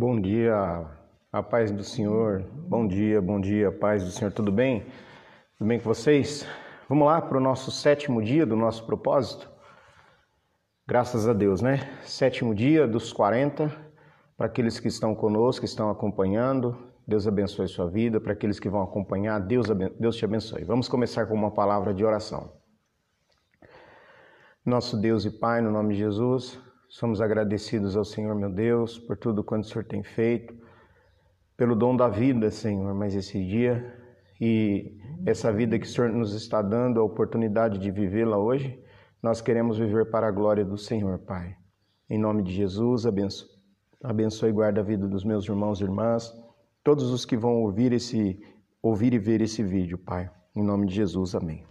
Bom dia, a paz do Senhor. Bom dia, bom dia, paz do Senhor. Tudo bem? Tudo bem com vocês? Vamos lá para o nosso sétimo dia do nosso propósito? Graças a Deus, né? Sétimo dia dos 40. Para aqueles que estão conosco, que estão acompanhando, Deus abençoe sua vida. Para aqueles que vão acompanhar, Deus, Deus te abençoe. Vamos começar com uma palavra de oração. Nosso Deus e Pai, no nome de Jesus, Somos agradecidos ao Senhor, meu Deus, por tudo quanto o Senhor tem feito, pelo dom da vida, Senhor, mais esse dia e essa vida que o Senhor nos está dando, a oportunidade de vivê-la hoje, nós queremos viver para a glória do Senhor, Pai. Em nome de Jesus, abençoe, abençoe e guarda a vida dos meus irmãos e irmãs, todos os que vão ouvir esse ouvir e ver esse vídeo, Pai. Em nome de Jesus, amém.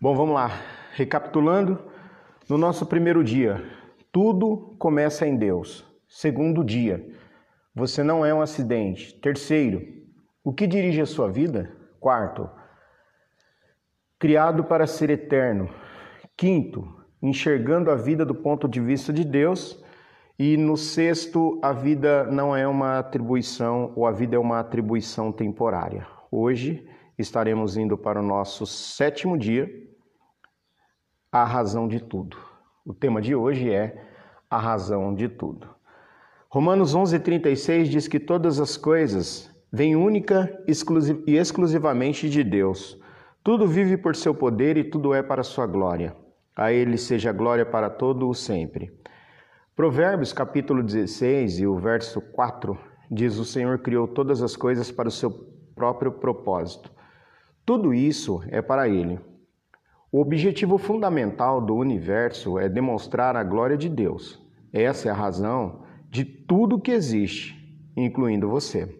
Bom, vamos lá. Recapitulando, no nosso primeiro dia, tudo começa em Deus. Segundo dia, você não é um acidente. Terceiro, o que dirige a sua vida? Quarto, criado para ser eterno. Quinto, enxergando a vida do ponto de vista de Deus. E no sexto, a vida não é uma atribuição, ou a vida é uma atribuição temporária. Hoje estaremos indo para o nosso sétimo dia, a razão de tudo. O tema de hoje é a razão de tudo. Romanos 11:36 diz que todas as coisas vêm única e exclusivamente de Deus. Tudo vive por seu poder e tudo é para sua glória. A ele seja glória para todo o sempre. Provérbios capítulo 16 e o verso 4 diz: O Senhor criou todas as coisas para o seu próprio propósito. Tudo isso é para ele. O objetivo fundamental do universo é demonstrar a glória de Deus. Essa é a razão de tudo que existe, incluindo você.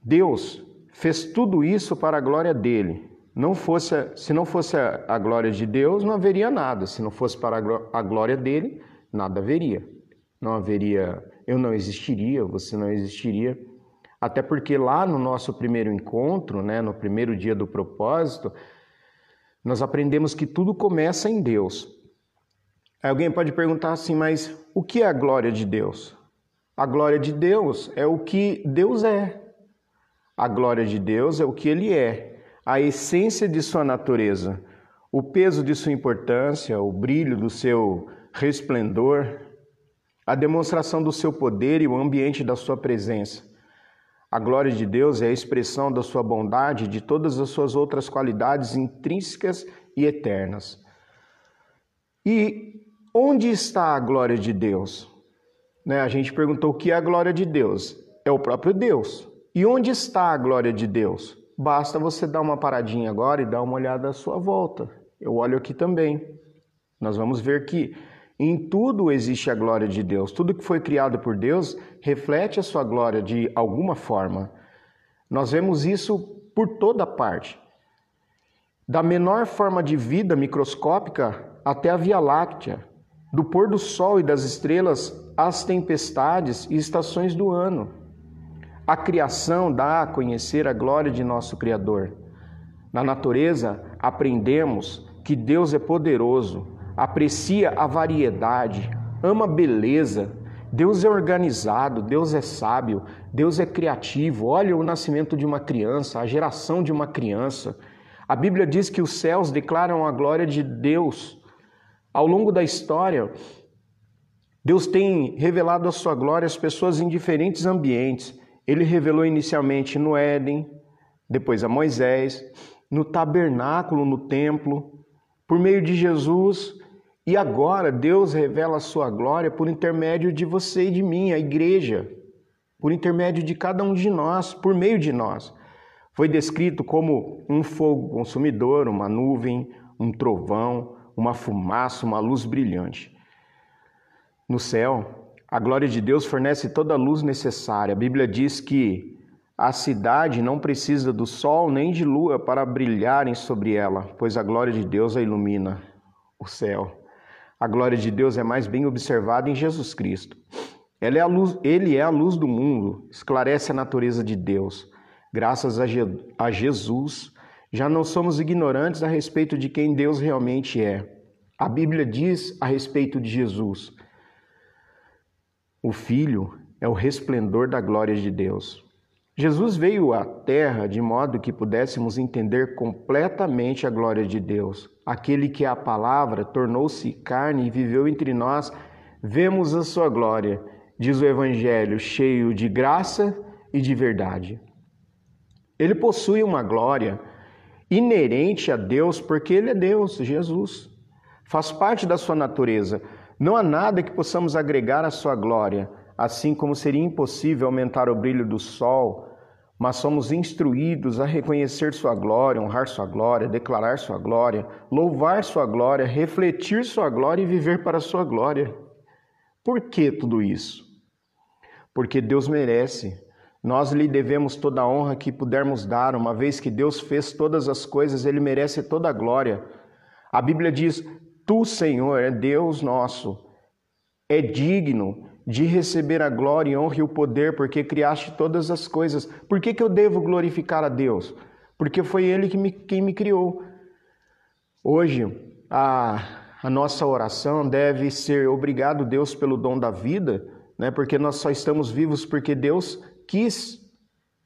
Deus fez tudo isso para a glória dele. Não fosse, se não fosse a glória de Deus, não haveria nada. Se não fosse para a glória dele, nada haveria. Não haveria, eu não existiria, você não existiria. Até porque lá no nosso primeiro encontro, né, no primeiro dia do propósito, nós aprendemos que tudo começa em Deus. Alguém pode perguntar assim, mas o que é a glória de Deus? A glória de Deus é o que Deus é. A glória de Deus é o que Ele é, a essência de sua natureza, o peso de sua importância, o brilho do seu resplendor, a demonstração do seu poder e o ambiente da sua presença. A glória de Deus é a expressão da sua bondade e de todas as suas outras qualidades intrínsecas e eternas. E onde está a glória de Deus? Né? A gente perguntou o que é a glória de Deus. É o próprio Deus. E onde está a glória de Deus? Basta você dar uma paradinha agora e dar uma olhada à sua volta. Eu olho aqui também. Nós vamos ver que em tudo existe a glória de Deus. Tudo que foi criado por Deus reflete a sua glória de alguma forma. Nós vemos isso por toda parte. Da menor forma de vida microscópica até a Via Láctea, do pôr do sol e das estrelas às tempestades e estações do ano. A criação dá a conhecer a glória de nosso Criador. Na natureza, aprendemos que Deus é poderoso aprecia a variedade, ama a beleza. Deus é organizado, Deus é sábio, Deus é criativo. Olha o nascimento de uma criança, a geração de uma criança. A Bíblia diz que os céus declaram a glória de Deus. Ao longo da história, Deus tem revelado a sua glória às pessoas em diferentes ambientes. Ele revelou inicialmente no Éden, depois a Moisés, no tabernáculo, no templo. Por meio de Jesus, e agora Deus revela a sua glória por intermédio de você e de mim, a igreja, por intermédio de cada um de nós, por meio de nós. Foi descrito como um fogo consumidor, uma nuvem, um trovão, uma fumaça, uma luz brilhante. No céu, a glória de Deus fornece toda a luz necessária. A Bíblia diz que a cidade não precisa do sol nem de lua para brilharem sobre ela, pois a glória de Deus a ilumina o céu. A glória de Deus é mais bem observada em Jesus Cristo. É luz, ele é a luz do mundo, esclarece a natureza de Deus. Graças a, Je, a Jesus, já não somos ignorantes a respeito de quem Deus realmente é. A Bíblia diz a respeito de Jesus: O Filho é o resplendor da glória de Deus. Jesus veio à Terra de modo que pudéssemos entender completamente a glória de Deus. Aquele que é a palavra tornou-se carne e viveu entre nós, vemos a sua glória, diz o Evangelho, cheio de graça e de verdade. Ele possui uma glória inerente a Deus porque ele é Deus, Jesus. Faz parte da sua natureza. Não há nada que possamos agregar à sua glória, assim como seria impossível aumentar o brilho do sol mas somos instruídos a reconhecer Sua glória, honrar Sua glória, declarar Sua glória, louvar Sua glória, refletir Sua glória e viver para Sua glória. Por que tudo isso? Porque Deus merece. Nós lhe devemos toda a honra que pudermos dar, uma vez que Deus fez todas as coisas, Ele merece toda a glória. A Bíblia diz: Tu, Senhor, é Deus nosso, é digno de receber a glória, honra e o poder, porque criaste todas as coisas. Por que, que eu devo glorificar a Deus? Porque foi Ele que me, quem me criou. Hoje, a, a nossa oração deve ser obrigado, Deus, pelo dom da vida, né? porque nós só estamos vivos porque Deus quis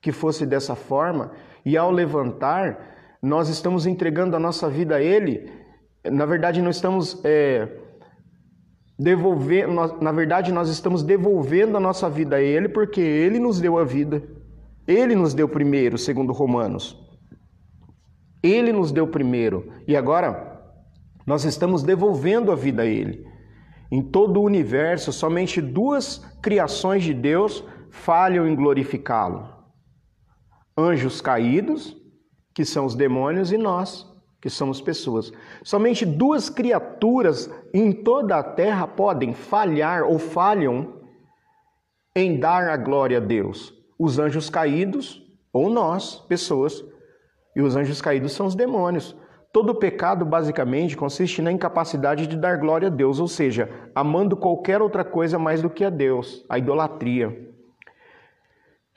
que fosse dessa forma, e ao levantar, nós estamos entregando a nossa vida a Ele. Na verdade, nós estamos. É, devolver, nós, na verdade, nós estamos devolvendo a nossa vida a Ele porque Ele nos deu a vida. Ele nos deu primeiro, segundo Romanos. Ele nos deu primeiro. E agora nós estamos devolvendo a vida a Ele. Em todo o universo, somente duas criações de Deus falham em glorificá-lo: anjos caídos, que são os demônios, e nós, que somos pessoas. Somente duas criaturas em toda a terra podem falhar ou falham em dar a glória a Deus: os anjos caídos ou nós, pessoas. E os anjos caídos são os demônios. Todo pecado, basicamente, consiste na incapacidade de dar glória a Deus, ou seja, amando qualquer outra coisa mais do que a Deus, a idolatria.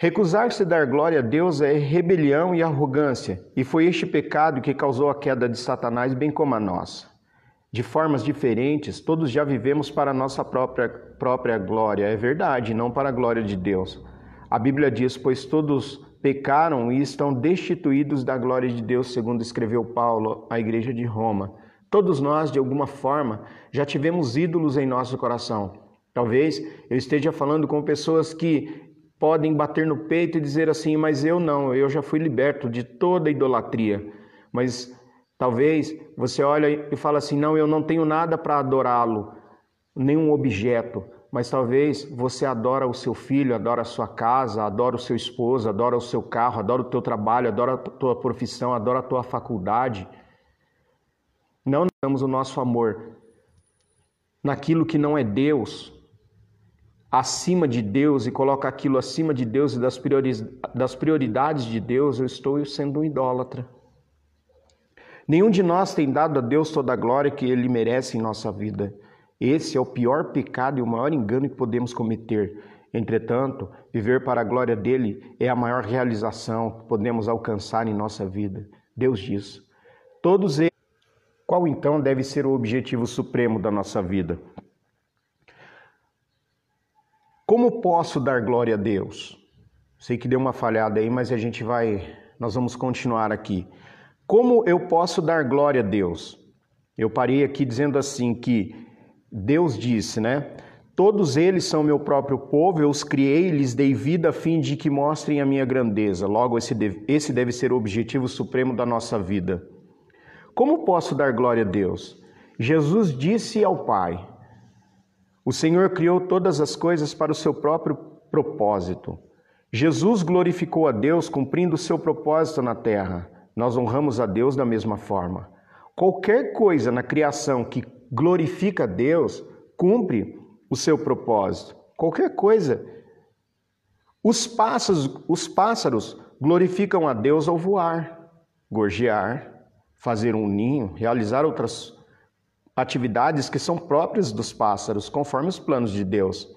Recusar-se dar glória a Deus é rebelião e arrogância, e foi este pecado que causou a queda de Satanás, bem como a nossa. De formas diferentes, todos já vivemos para a nossa própria, própria glória, é verdade, não para a glória de Deus. A Bíblia diz: Pois todos pecaram e estão destituídos da glória de Deus, segundo escreveu Paulo à igreja de Roma. Todos nós, de alguma forma, já tivemos ídolos em nosso coração. Talvez eu esteja falando com pessoas que podem bater no peito e dizer assim: Mas eu não, eu já fui liberto de toda idolatria. Mas talvez você olha e fala assim: Não, eu não tenho nada para adorá-lo, nenhum objeto. Mas talvez você adora o seu filho, adora a sua casa, adora o seu esposo, adora o seu carro, adora o teu trabalho, adora a tua profissão, adora a tua faculdade. Não damos o nosso amor naquilo que não é Deus, acima de Deus e coloca aquilo acima de Deus e das prioridades de Deus, eu estou sendo um idólatra. Nenhum de nós tem dado a Deus toda a glória que Ele merece em nossa vida. Esse é o pior pecado e o maior engano que podemos cometer. Entretanto, viver para a glória dele é a maior realização que podemos alcançar em nossa vida. Deus diz. Todos eles. Qual então deve ser o objetivo supremo da nossa vida? Como posso dar glória a Deus? Sei que deu uma falhada aí, mas a gente vai, nós vamos continuar aqui. Como eu posso dar glória a Deus? Eu parei aqui dizendo assim que Deus disse, né? Todos eles são meu próprio povo, eu os criei, lhes dei vida a fim de que mostrem a minha grandeza. Logo, esse deve, esse deve ser o objetivo supremo da nossa vida. Como posso dar glória a Deus? Jesus disse ao Pai: o Senhor criou todas as coisas para o seu próprio propósito. Jesus glorificou a Deus cumprindo o seu propósito na terra. Nós honramos a Deus da mesma forma. Qualquer coisa na criação que glorifica a Deus cumpre o seu propósito. Qualquer coisa. Os pássaros, os pássaros glorificam a Deus ao voar, gorjear, fazer um ninho, realizar outras atividades que são próprias dos pássaros, conforme os planos de Deus.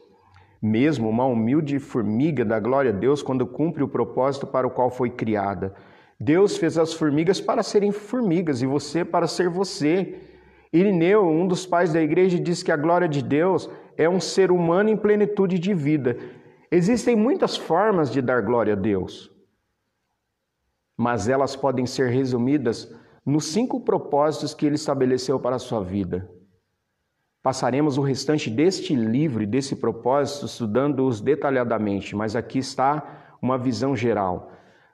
Mesmo uma humilde formiga dá glória a Deus quando cumpre o propósito para o qual foi criada. Deus fez as formigas para serem formigas e você para ser você. Irineu, um dos pais da igreja, diz que a glória de Deus é um ser humano em plenitude de vida. Existem muitas formas de dar glória a Deus, mas elas podem ser resumidas nos cinco propósitos que ele estabeleceu para a sua vida. Passaremos o restante deste livro e desse propósito estudando-os detalhadamente, mas aqui está uma visão geral.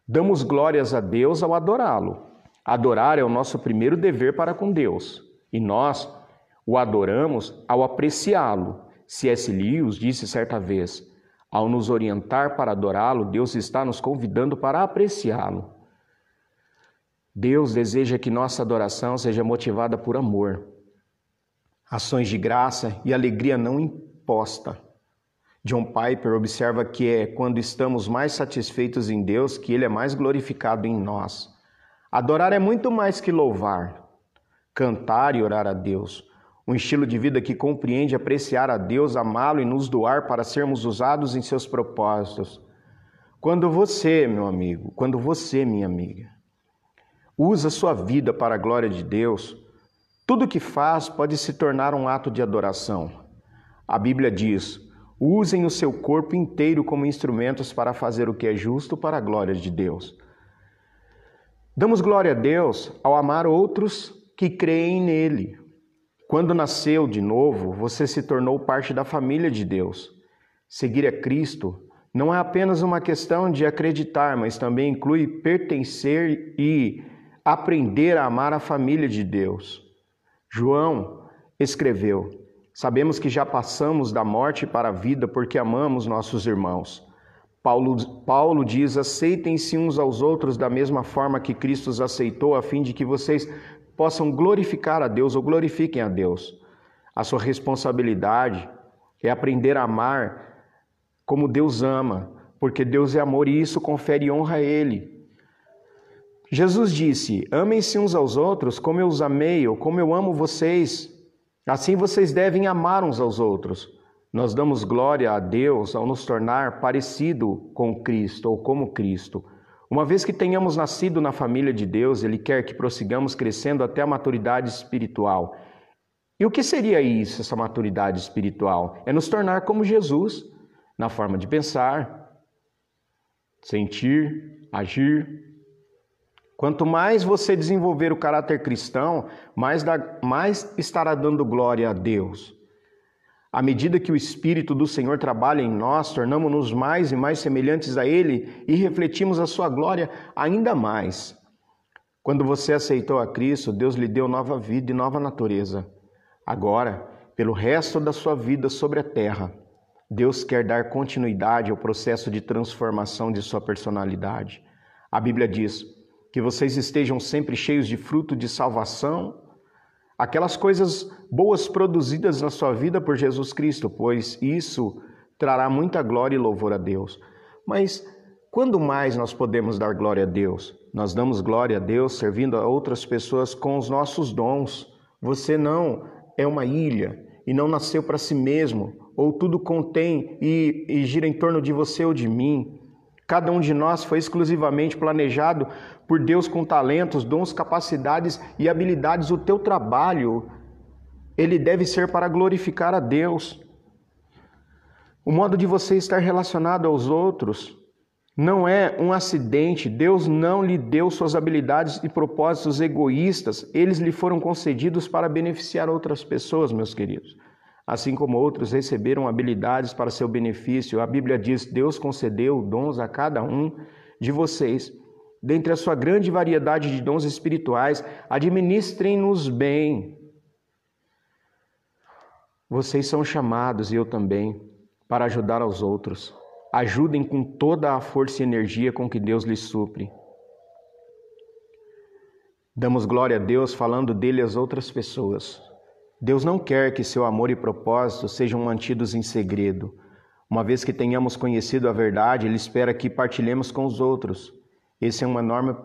Damos glórias a Deus ao adorá-lo. Adorar é o nosso primeiro dever para com Deus, e nós o adoramos ao apreciá-lo. C.S. Lewis disse certa vez: ao nos orientar para adorá-lo, Deus está nos convidando para apreciá-lo. Deus deseja que nossa adoração seja motivada por amor, ações de graça e alegria não imposta. John Piper observa que é quando estamos mais satisfeitos em Deus que Ele é mais glorificado em nós. Adorar é muito mais que louvar, cantar e orar a Deus. Um estilo de vida que compreende apreciar a Deus, amá-lo e nos doar para sermos usados em seus propósitos. Quando você, meu amigo, quando você, minha amiga, usa sua vida para a glória de Deus, tudo que faz pode se tornar um ato de adoração. A Bíblia diz: usem o seu corpo inteiro como instrumentos para fazer o que é justo para a glória de Deus. Damos glória a Deus ao amar outros que creem nele. Quando nasceu de novo, você se tornou parte da família de Deus. Seguir a Cristo não é apenas uma questão de acreditar, mas também inclui pertencer e aprender a amar a família de Deus. João escreveu: Sabemos que já passamos da morte para a vida porque amamos nossos irmãos. Paulo, Paulo diz: aceitem-se uns aos outros da mesma forma que Cristo os aceitou, a fim de que vocês possam glorificar a Deus ou glorifiquem a Deus. A sua responsabilidade é aprender a amar como Deus ama, porque Deus é amor e isso confere honra a Ele. Jesus disse: Amem-se uns aos outros como eu os amei ou como eu amo vocês. Assim vocês devem amar uns aos outros. Nós damos glória a Deus ao nos tornar parecido com Cristo ou como Cristo. Uma vez que tenhamos nascido na família de Deus, Ele quer que prossigamos crescendo até a maturidade espiritual. E o que seria isso, essa maturidade espiritual? É nos tornar como Jesus, na forma de pensar, sentir, agir. Quanto mais você desenvolver o caráter cristão, mais, mais estará dando glória a Deus. À medida que o Espírito do Senhor trabalha em nós, tornamos-nos mais e mais semelhantes a Ele e refletimos a Sua glória ainda mais. Quando você aceitou a Cristo, Deus lhe deu nova vida e nova natureza. Agora, pelo resto da sua vida sobre a terra, Deus quer dar continuidade ao processo de transformação de sua personalidade. A Bíblia diz que vocês estejam sempre cheios de fruto de salvação aquelas coisas boas produzidas na sua vida por Jesus Cristo, pois isso trará muita glória e louvor a Deus. Mas quando mais nós podemos dar glória a Deus? Nós damos glória a Deus servindo a outras pessoas com os nossos dons. Você não é uma ilha e não nasceu para si mesmo, ou tudo contém e, e gira em torno de você ou de mim. Cada um de nós foi exclusivamente planejado por Deus com talentos, dons, capacidades e habilidades. O teu trabalho, ele deve ser para glorificar a Deus. O modo de você estar relacionado aos outros não é um acidente. Deus não lhe deu suas habilidades e propósitos egoístas. Eles lhe foram concedidos para beneficiar outras pessoas, meus queridos assim como outros receberam habilidades para seu benefício. A Bíblia diz: Deus concedeu dons a cada um de vocês. Dentre a sua grande variedade de dons espirituais, administrem-nos bem. Vocês são chamados, e eu também, para ajudar aos outros. Ajudem com toda a força e energia com que Deus lhes supre. Damos glória a Deus falando dele às outras pessoas. Deus não quer que seu amor e propósito sejam mantidos em segredo. Uma vez que tenhamos conhecido a verdade, Ele espera que partilhemos com os outros. Esse é um enorme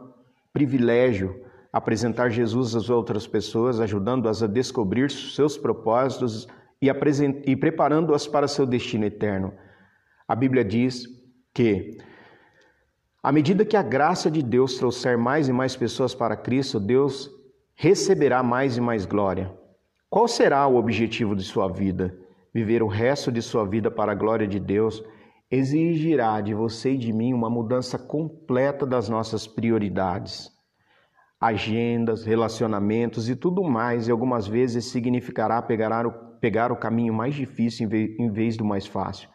privilégio apresentar Jesus às outras pessoas, ajudando-as a descobrir seus propósitos e, e preparando-as para seu destino eterno. A Bíblia diz que, à medida que a graça de Deus trouxer mais e mais pessoas para Cristo, Deus receberá mais e mais glória. Qual será o objetivo de sua vida? Viver o resto de sua vida para a glória de Deus exigirá de você e de mim uma mudança completa das nossas prioridades, agendas, relacionamentos e tudo mais, e algumas vezes significará pegar o, pegar o caminho mais difícil em vez do mais fácil.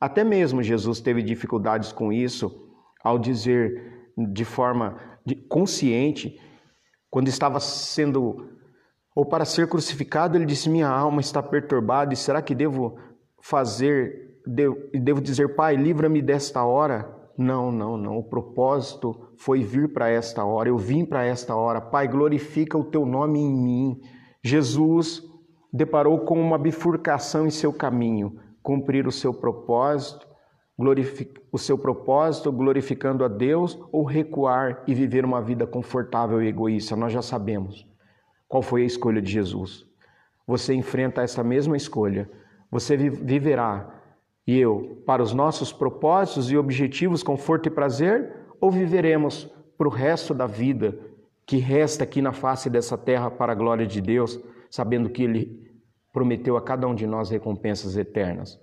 Até mesmo Jesus teve dificuldades com isso ao dizer de forma consciente, quando estava sendo ou para ser crucificado, ele disse: Minha alma está perturbada, e será que devo fazer devo dizer, Pai, livra-me desta hora? Não, não, não. O propósito foi vir para esta hora. Eu vim para esta hora. Pai, glorifica o teu nome em mim. Jesus deparou com uma bifurcação em seu caminho, cumprir o seu propósito, o seu propósito glorificando a Deus ou recuar e viver uma vida confortável e egoísta. Nós já sabemos qual foi a escolha de Jesus. Você enfrenta essa mesma escolha. Você viverá e eu para os nossos propósitos e objetivos, conforto e prazer, ou viveremos para o resto da vida que resta aqui na face dessa terra para a glória de Deus, sabendo que Ele prometeu a cada um de nós recompensas eternas?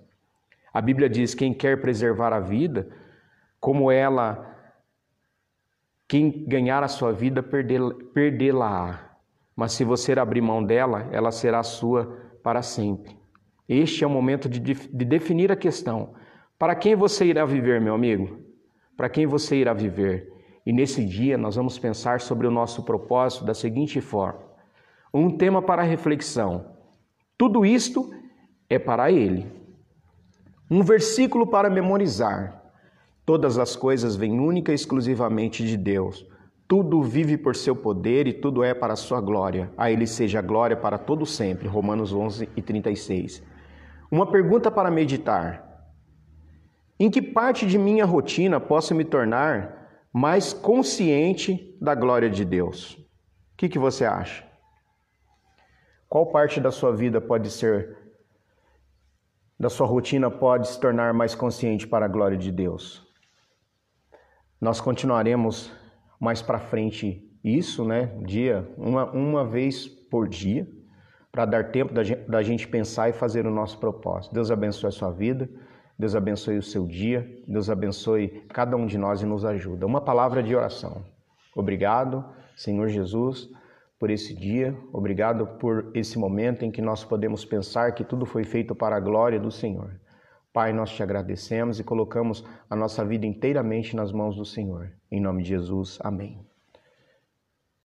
A Bíblia diz: quem quer preservar a vida, como ela, quem ganhar a sua vida, perdê-la-á. Mas se você abrir mão dela, ela será sua para sempre. Este é o momento de, de definir a questão. Para quem você irá viver, meu amigo? Para quem você irá viver? E nesse dia nós vamos pensar sobre o nosso propósito da seguinte forma: um tema para reflexão. Tudo isto é para Ele. Um versículo para memorizar. Todas as coisas vêm única e exclusivamente de Deus. Tudo vive por seu poder e tudo é para a sua glória. A Ele seja a glória para todo sempre. Romanos 11 e 36. Uma pergunta para meditar: Em que parte de minha rotina posso me tornar mais consciente da glória de Deus? O que, que você acha? Qual parte da sua vida pode ser, da sua rotina pode se tornar mais consciente para a glória de Deus? Nós continuaremos mais para frente isso, né? Dia, uma, uma vez por dia para dar tempo da gente pensar e fazer o nosso propósito. Deus abençoe a sua vida, Deus abençoe o seu dia, Deus abençoe cada um de nós e nos ajuda. Uma palavra de oração. Obrigado, Senhor Jesus, por esse dia, obrigado por esse momento em que nós podemos pensar que tudo foi feito para a glória do Senhor. Pai, nós te agradecemos e colocamos a nossa vida inteiramente nas mãos do Senhor. Em nome de Jesus, amém.